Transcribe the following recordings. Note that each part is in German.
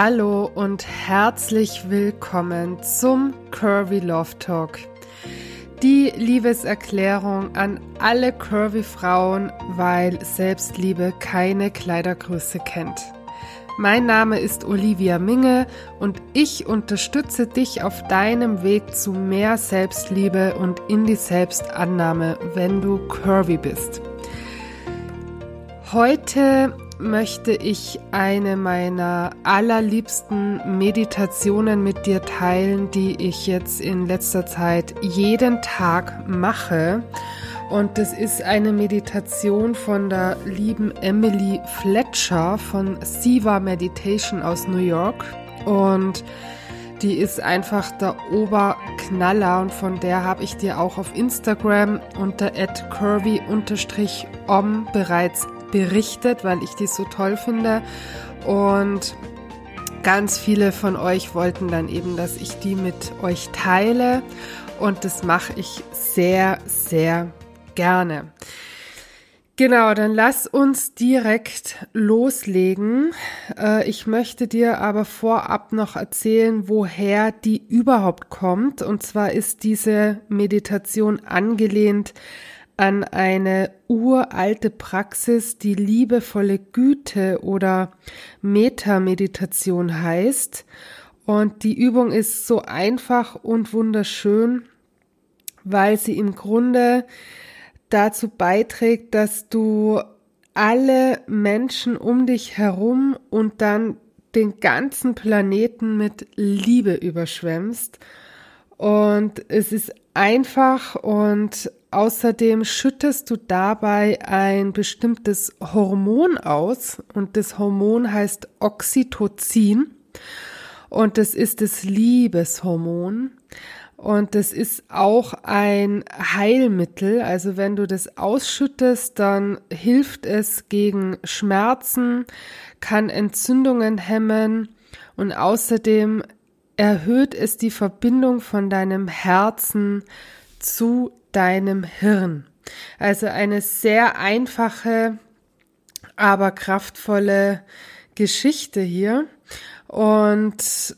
Hallo und herzlich willkommen zum Curvy Love Talk. Die Liebeserklärung an alle Curvy Frauen, weil Selbstliebe keine Kleidergröße kennt. Mein Name ist Olivia Minge und ich unterstütze dich auf deinem Weg zu mehr Selbstliebe und in die Selbstannahme, wenn du curvy bist. Heute möchte ich eine meiner allerliebsten Meditationen mit dir teilen, die ich jetzt in letzter Zeit jeden Tag mache. Und das ist eine Meditation von der lieben Emily Fletcher von Siva Meditation aus New York. Und die ist einfach der Oberknaller und von der habe ich dir auch auf Instagram unter curvy-om bereits berichtet, weil ich die so toll finde. Und ganz viele von euch wollten dann eben, dass ich die mit euch teile. Und das mache ich sehr, sehr gerne. Genau, dann lass uns direkt loslegen. Äh, ich möchte dir aber vorab noch erzählen, woher die überhaupt kommt. Und zwar ist diese Meditation angelehnt an eine uralte Praxis, die liebevolle Güte oder Metameditation heißt. Und die Übung ist so einfach und wunderschön, weil sie im Grunde dazu beiträgt, dass du alle Menschen um dich herum und dann den ganzen Planeten mit Liebe überschwemmst. Und es ist einfach und Außerdem schüttest du dabei ein bestimmtes Hormon aus und das Hormon heißt Oxytocin und das ist das Liebeshormon und das ist auch ein Heilmittel. Also wenn du das ausschüttest, dann hilft es gegen Schmerzen, kann Entzündungen hemmen und außerdem erhöht es die Verbindung von deinem Herzen zu deinem Hirn. Also eine sehr einfache, aber kraftvolle Geschichte hier. Und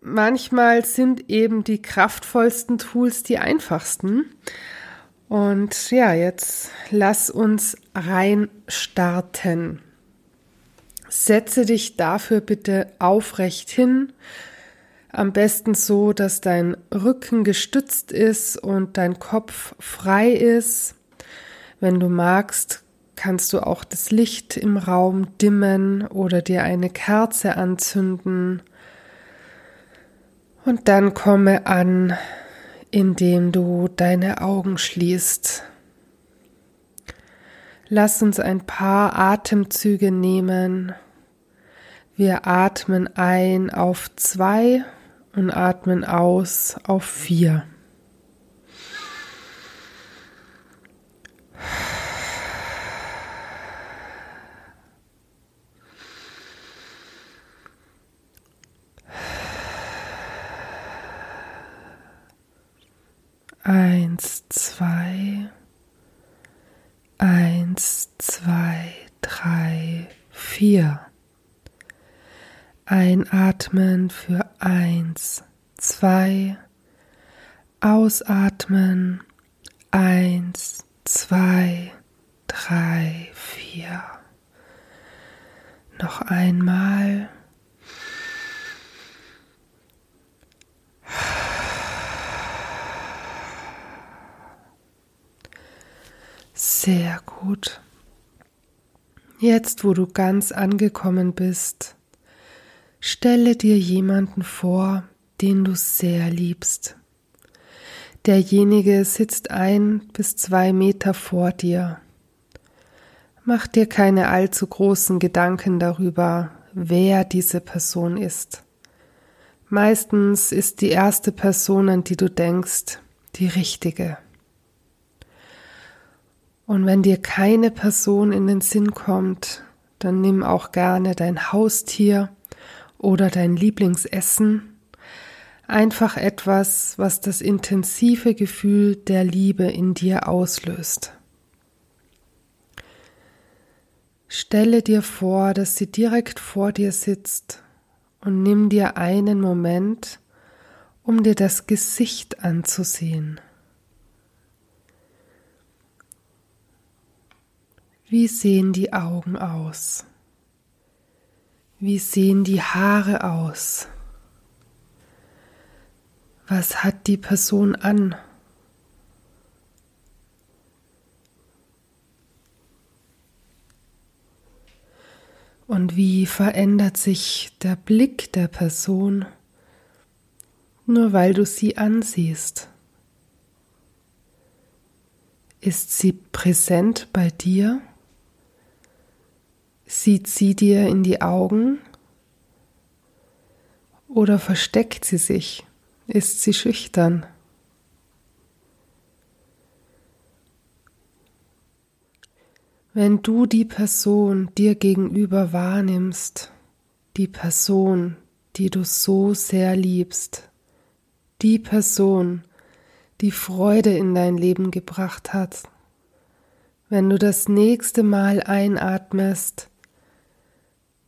manchmal sind eben die kraftvollsten Tools die einfachsten. Und ja, jetzt lass uns rein starten. Setze dich dafür bitte aufrecht hin, am besten so, dass dein Rücken gestützt ist und dein Kopf frei ist. Wenn du magst, kannst du auch das Licht im Raum dimmen oder dir eine Kerze anzünden. Und dann komme an, indem du deine Augen schließt. Lass uns ein paar Atemzüge nehmen. Wir atmen ein auf zwei und atmen aus auf vier. Eins, zwei, eins, zwei, drei, vier. Einatmen für eins, zwei, ausatmen eins, zwei, drei, vier. Noch einmal. Sehr gut. Jetzt, wo du ganz angekommen bist, Stelle dir jemanden vor, den du sehr liebst. Derjenige sitzt ein bis zwei Meter vor dir. Mach dir keine allzu großen Gedanken darüber, wer diese Person ist. Meistens ist die erste Person, an die du denkst, die richtige. Und wenn dir keine Person in den Sinn kommt, dann nimm auch gerne dein Haustier oder dein Lieblingsessen, einfach etwas, was das intensive Gefühl der Liebe in dir auslöst. Stelle dir vor, dass sie direkt vor dir sitzt und nimm dir einen Moment, um dir das Gesicht anzusehen. Wie sehen die Augen aus? Wie sehen die Haare aus? Was hat die Person an? Und wie verändert sich der Blick der Person, nur weil du sie ansiehst? Ist sie präsent bei dir? Sieht sie dir in die Augen? Oder versteckt sie sich? Ist sie schüchtern? Wenn du die Person dir gegenüber wahrnimmst, die Person, die du so sehr liebst, die Person, die Freude in dein Leben gebracht hat, wenn du das nächste Mal einatmest,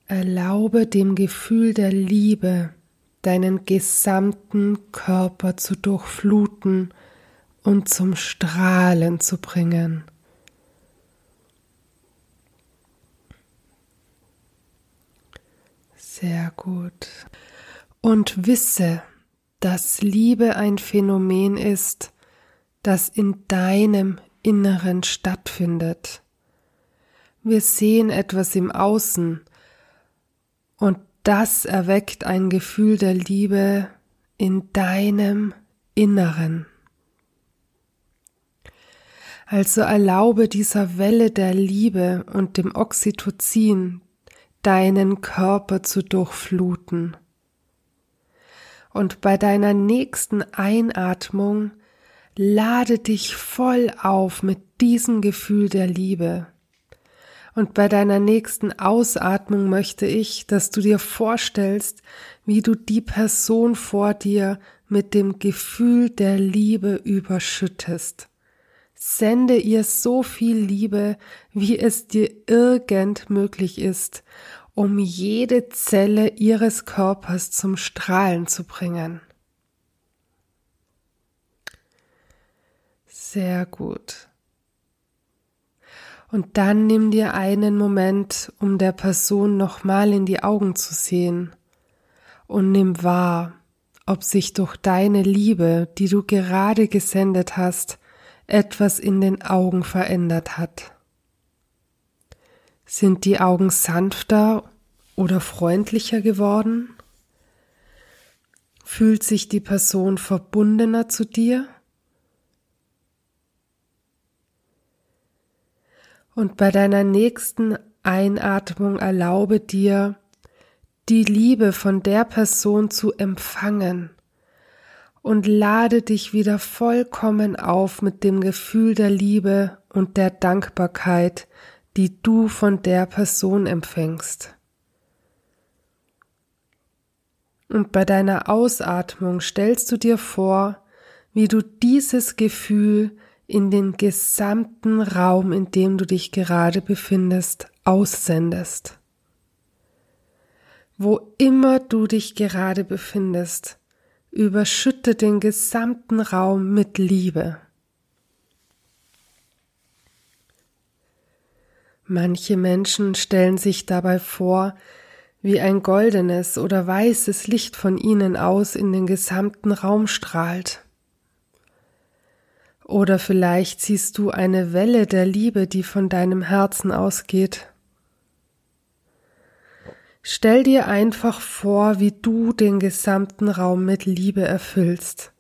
erlaube dem Gefühl der Liebe deinen gesamten Körper zu durchfluten und zum Strahlen zu bringen. Sehr gut. Und wisse, dass Liebe ein Phänomen ist, das in deinem Inneren stattfindet. Wir sehen etwas im Außen und das erweckt ein Gefühl der Liebe in deinem Inneren. Also erlaube dieser Welle der Liebe und dem Oxytocin, deinen Körper zu durchfluten. Und bei deiner nächsten Einatmung lade dich voll auf mit diesem Gefühl der Liebe. Und bei deiner nächsten Ausatmung möchte ich, dass du dir vorstellst, wie du die Person vor dir mit dem Gefühl der Liebe überschüttest. Sende ihr so viel Liebe, wie es dir irgend möglich ist, um jede Zelle ihres Körpers zum Strahlen zu bringen. Sehr gut. Und dann nimm dir einen Moment, um der Person nochmal in die Augen zu sehen und nimm wahr, ob sich durch deine Liebe, die du gerade gesendet hast, etwas in den Augen verändert hat. Sind die Augen sanfter oder freundlicher geworden? Fühlt sich die Person verbundener zu dir? Und bei deiner nächsten Einatmung erlaube dir, die Liebe von der Person zu empfangen und lade dich wieder vollkommen auf mit dem Gefühl der Liebe und der Dankbarkeit, die du von der Person empfängst. Und bei deiner Ausatmung stellst du dir vor, wie du dieses Gefühl in den gesamten Raum, in dem du dich gerade befindest, aussendest. Wo immer du dich gerade befindest, überschütte den gesamten Raum mit Liebe. Manche Menschen stellen sich dabei vor, wie ein goldenes oder weißes Licht von ihnen aus in den gesamten Raum strahlt. Oder vielleicht siehst du eine Welle der Liebe, die von deinem Herzen ausgeht. Stell dir einfach vor, wie du den gesamten Raum mit Liebe erfüllst.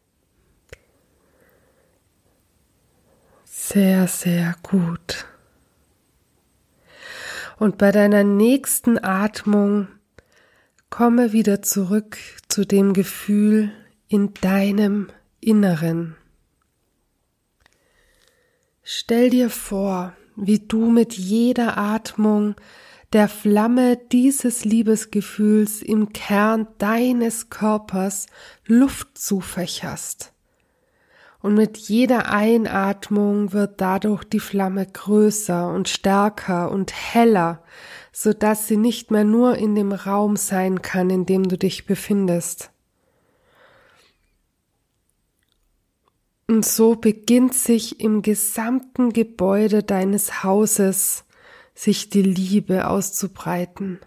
Sehr, sehr gut. Und bei deiner nächsten Atmung komme wieder zurück zu dem Gefühl in deinem Inneren. Stell dir vor, wie du mit jeder Atmung der Flamme dieses Liebesgefühls im Kern deines Körpers Luft zufächerst Und mit jeder Einatmung wird dadurch die Flamme größer und stärker und heller, so dass sie nicht mehr nur in dem Raum sein kann, in dem du dich befindest. Und so beginnt sich im gesamten Gebäude deines Hauses sich die Liebe auszubreiten.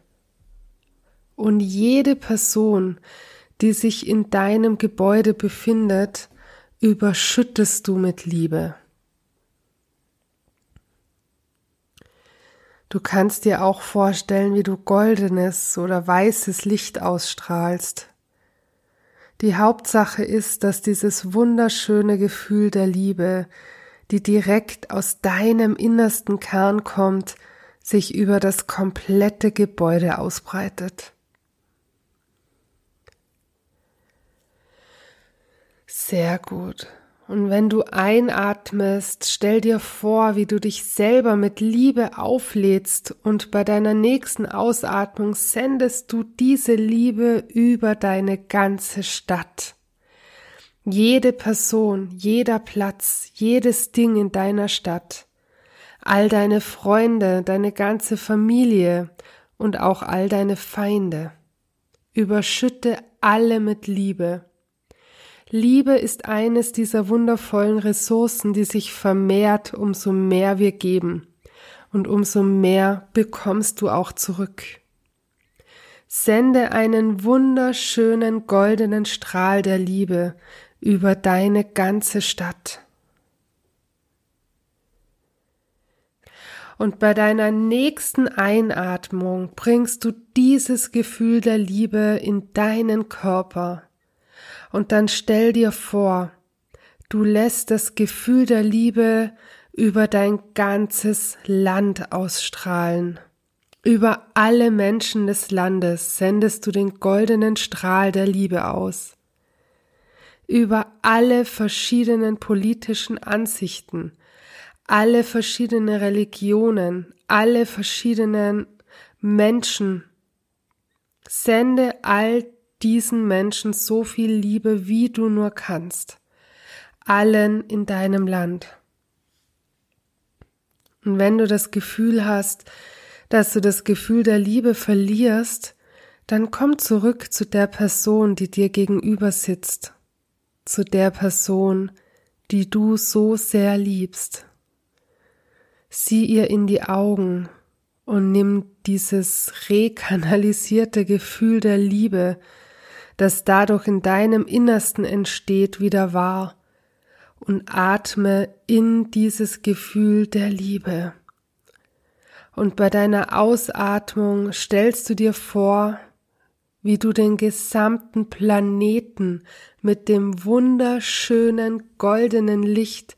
Und jede Person, die sich in deinem Gebäude befindet, überschüttest du mit Liebe. Du kannst dir auch vorstellen, wie du goldenes oder weißes Licht ausstrahlst. Die Hauptsache ist, dass dieses wunderschöne Gefühl der Liebe, die direkt aus deinem innersten Kern kommt, sich über das komplette Gebäude ausbreitet. Sehr gut. Und wenn du einatmest, stell dir vor, wie du dich selber mit Liebe auflädst und bei deiner nächsten Ausatmung sendest du diese Liebe über deine ganze Stadt. Jede Person, jeder Platz, jedes Ding in deiner Stadt, all deine Freunde, deine ganze Familie und auch all deine Feinde. Überschütte alle mit Liebe Liebe ist eines dieser wundervollen Ressourcen, die sich vermehrt, umso mehr wir geben. Und umso mehr bekommst du auch zurück. Sende einen wunderschönen goldenen Strahl der Liebe über deine ganze Stadt. Und bei deiner nächsten Einatmung bringst du dieses Gefühl der Liebe in deinen Körper und dann stell dir vor, du lässt das Gefühl der Liebe über dein ganzes Land ausstrahlen. Über alle Menschen des Landes sendest du den goldenen Strahl der Liebe aus. Über alle verschiedenen politischen Ansichten, alle verschiedene Religionen, alle verschiedenen Menschen. Sende all diesen Menschen so viel Liebe, wie du nur kannst. Allen in deinem Land. Und wenn du das Gefühl hast, dass du das Gefühl der Liebe verlierst, dann komm zurück zu der Person, die dir gegenüber sitzt, zu der Person, die du so sehr liebst. Sieh ihr in die Augen und nimm dieses rekanalisierte Gefühl der Liebe, das dadurch in deinem Innersten entsteht, wieder wahr und atme in dieses Gefühl der Liebe. Und bei deiner Ausatmung stellst du dir vor, wie du den gesamten Planeten mit dem wunderschönen goldenen Licht,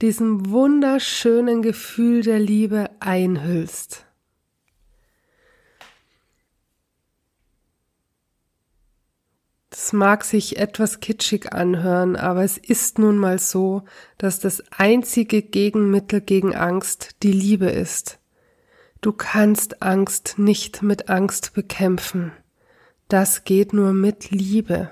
diesem wunderschönen Gefühl der Liebe einhüllst. Das mag sich etwas kitschig anhören, aber es ist nun mal so, dass das einzige Gegenmittel gegen Angst die Liebe ist. Du kannst Angst nicht mit Angst bekämpfen. Das geht nur mit Liebe.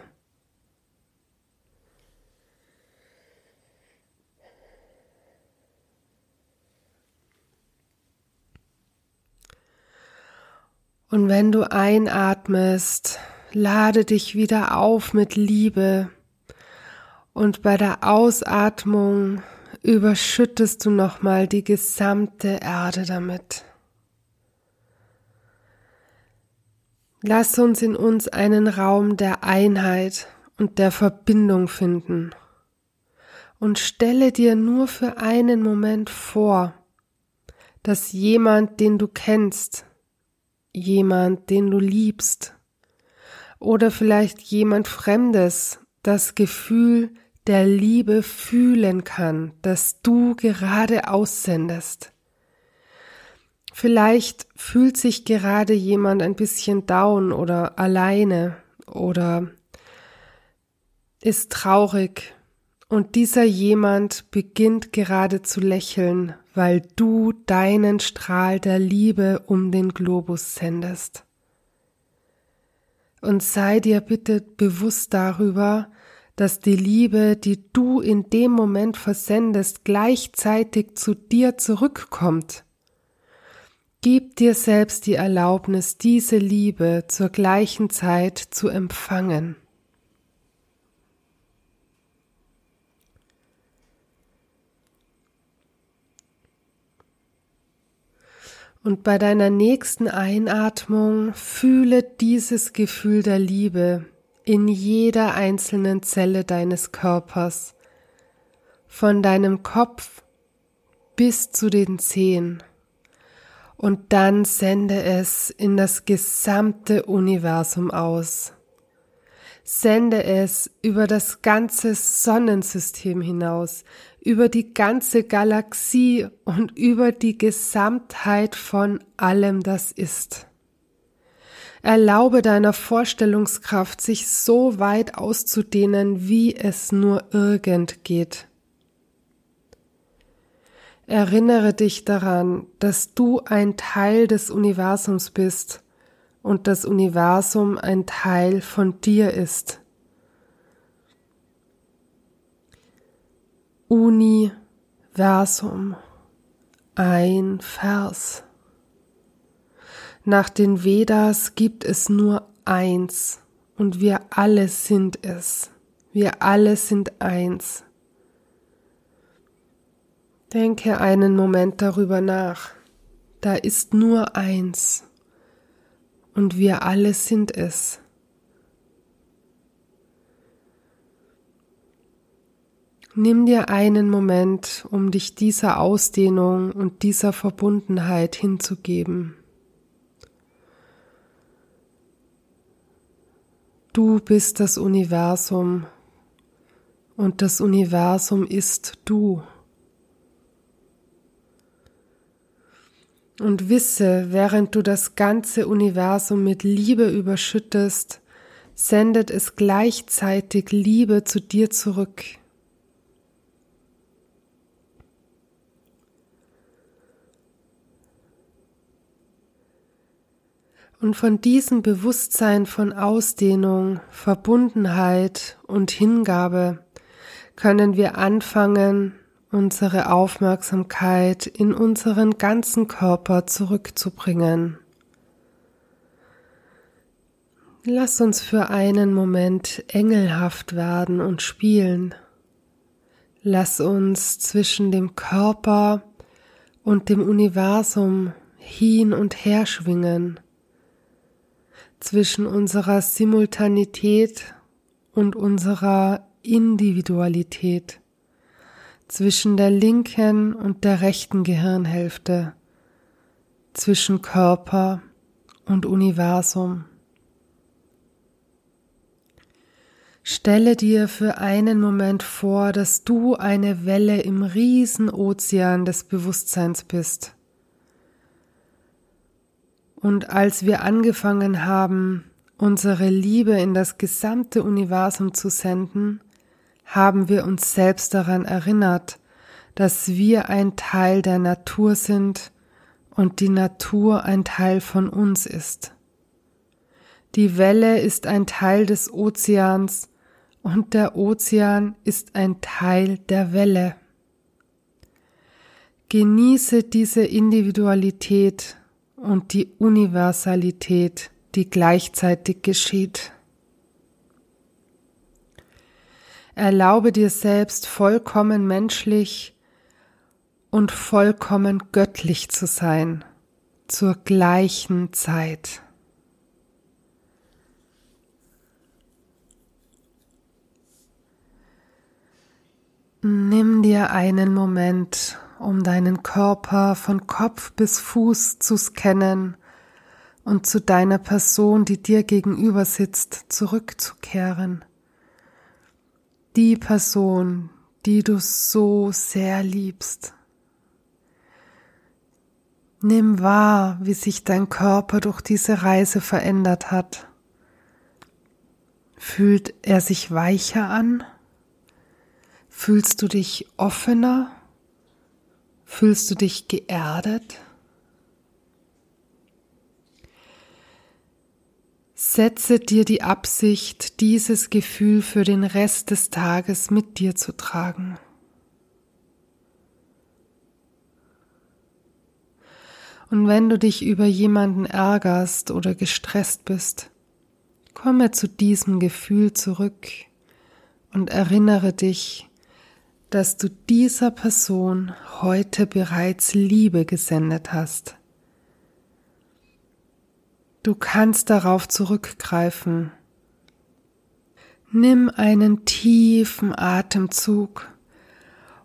Und wenn du einatmest, lade dich wieder auf mit Liebe und bei der Ausatmung überschüttest du nochmal die gesamte Erde damit. Lass uns in uns einen Raum der Einheit und der Verbindung finden. Und stelle dir nur für einen Moment vor, dass jemand, den du kennst, jemand, den du liebst, oder vielleicht jemand Fremdes das Gefühl der Liebe fühlen kann, das du gerade aussendest. Vielleicht fühlt sich gerade jemand ein bisschen down oder alleine oder ist traurig und dieser jemand beginnt gerade zu lächeln, weil du deinen Strahl der Liebe um den Globus sendest und sei dir bitte bewusst darüber, dass die Liebe, die du in dem Moment versendest, gleichzeitig zu dir zurückkommt. Gib dir selbst die Erlaubnis, diese Liebe zur gleichen Zeit zu empfangen. Und bei deiner nächsten Einatmung fühle dieses Gefühl der Liebe in jeder einzelnen Zelle deines Körpers, von deinem Kopf bis zu den Zehen. Und dann sende es in das gesamte Universum aus. Sende es über das ganze Sonnensystem hinaus, über die ganze Galaxie und über die Gesamtheit von allem, das ist. Erlaube deiner Vorstellungskraft, sich so weit auszudehnen, wie es nur irgend geht. Erinnere dich daran, dass du ein Teil des Universums bist und das Universum ein Teil von dir ist. Universum, ein Vers. Nach den Vedas gibt es nur eins und wir alle sind es. Wir alle sind eins. Denke einen Moment darüber nach. Da ist nur eins und wir alle sind es. Nimm dir einen Moment, um dich dieser Ausdehnung und dieser Verbundenheit hinzugeben. Du bist das Universum und das Universum ist du. Und wisse, während du das ganze Universum mit Liebe überschüttest, sendet es gleichzeitig Liebe zu dir zurück. Und von diesem Bewusstsein von Ausdehnung, Verbundenheit und Hingabe können wir anfangen, unsere Aufmerksamkeit in unseren ganzen Körper zurückzubringen. Lass uns für einen Moment engelhaft werden und spielen. Lass uns zwischen dem Körper und dem Universum hin und her schwingen, zwischen unserer Simultanität und unserer Individualität zwischen der linken und der rechten Gehirnhälfte, zwischen Körper und Universum. Stelle dir für einen Moment vor, dass du eine Welle im Riesenozean des Bewusstseins bist. Und als wir angefangen haben, unsere Liebe in das gesamte Universum zu senden, haben wir uns selbst daran erinnert, dass wir ein Teil der Natur sind und die Natur ein Teil von uns ist. Die Welle ist ein Teil des Ozeans und der Ozean ist ein Teil der Welle. Genieße diese Individualität und die Universalität, die gleichzeitig geschieht. Erlaube dir selbst vollkommen menschlich und vollkommen göttlich zu sein zur gleichen Zeit. Nimm dir einen Moment, um deinen Körper von Kopf bis Fuß zu scannen und zu deiner Person, die dir gegenüber sitzt, zurückzukehren die Person, die du so sehr liebst. Nimm wahr, wie sich dein Körper durch diese Reise verändert hat. Fühlt er sich weicher an? Fühlst du dich offener? Fühlst du dich geerdet? Setze dir die Absicht, dieses Gefühl für den Rest des Tages mit dir zu tragen. Und wenn du dich über jemanden ärgerst oder gestresst bist, komme zu diesem Gefühl zurück und erinnere dich, dass du dieser Person heute bereits Liebe gesendet hast. Du kannst darauf zurückgreifen. Nimm einen tiefen Atemzug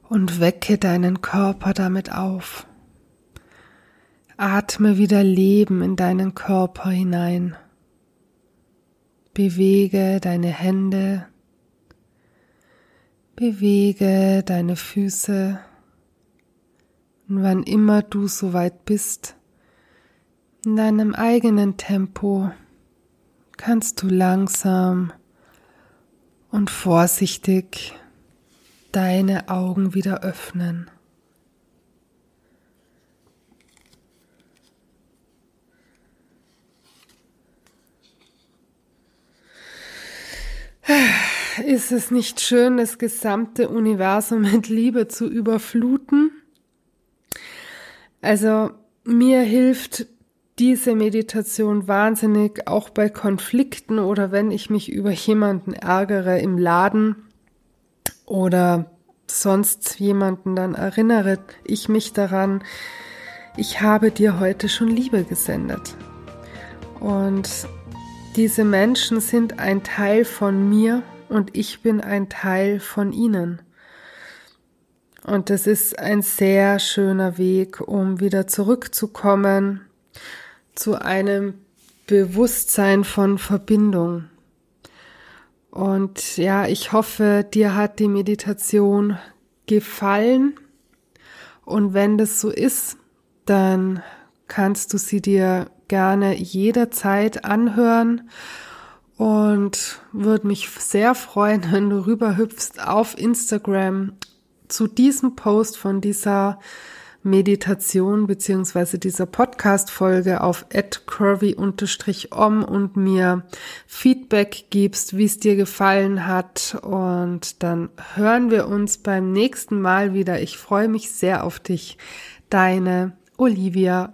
und wecke deinen Körper damit auf. Atme wieder Leben in deinen Körper hinein. Bewege deine Hände, bewege deine Füße und wann immer du soweit bist, in deinem eigenen Tempo kannst du langsam und vorsichtig deine Augen wieder öffnen. Ist es nicht schön, das gesamte Universum mit Liebe zu überfluten? Also mir hilft diese Meditation wahnsinnig auch bei Konflikten oder wenn ich mich über jemanden ärgere im Laden oder sonst jemanden, dann erinnere ich mich daran, ich habe dir heute schon Liebe gesendet. Und diese Menschen sind ein Teil von mir und ich bin ein Teil von ihnen. Und das ist ein sehr schöner Weg, um wieder zurückzukommen zu einem Bewusstsein von Verbindung. Und ja, ich hoffe, dir hat die Meditation gefallen. Und wenn das so ist, dann kannst du sie dir gerne jederzeit anhören und würde mich sehr freuen, wenn du rüberhüpfst auf Instagram zu diesem Post von dieser Meditation beziehungsweise dieser Podcast-Folge auf curvy-om und mir Feedback gibst, wie es dir gefallen hat. Und dann hören wir uns beim nächsten Mal wieder. Ich freue mich sehr auf dich. Deine Olivia.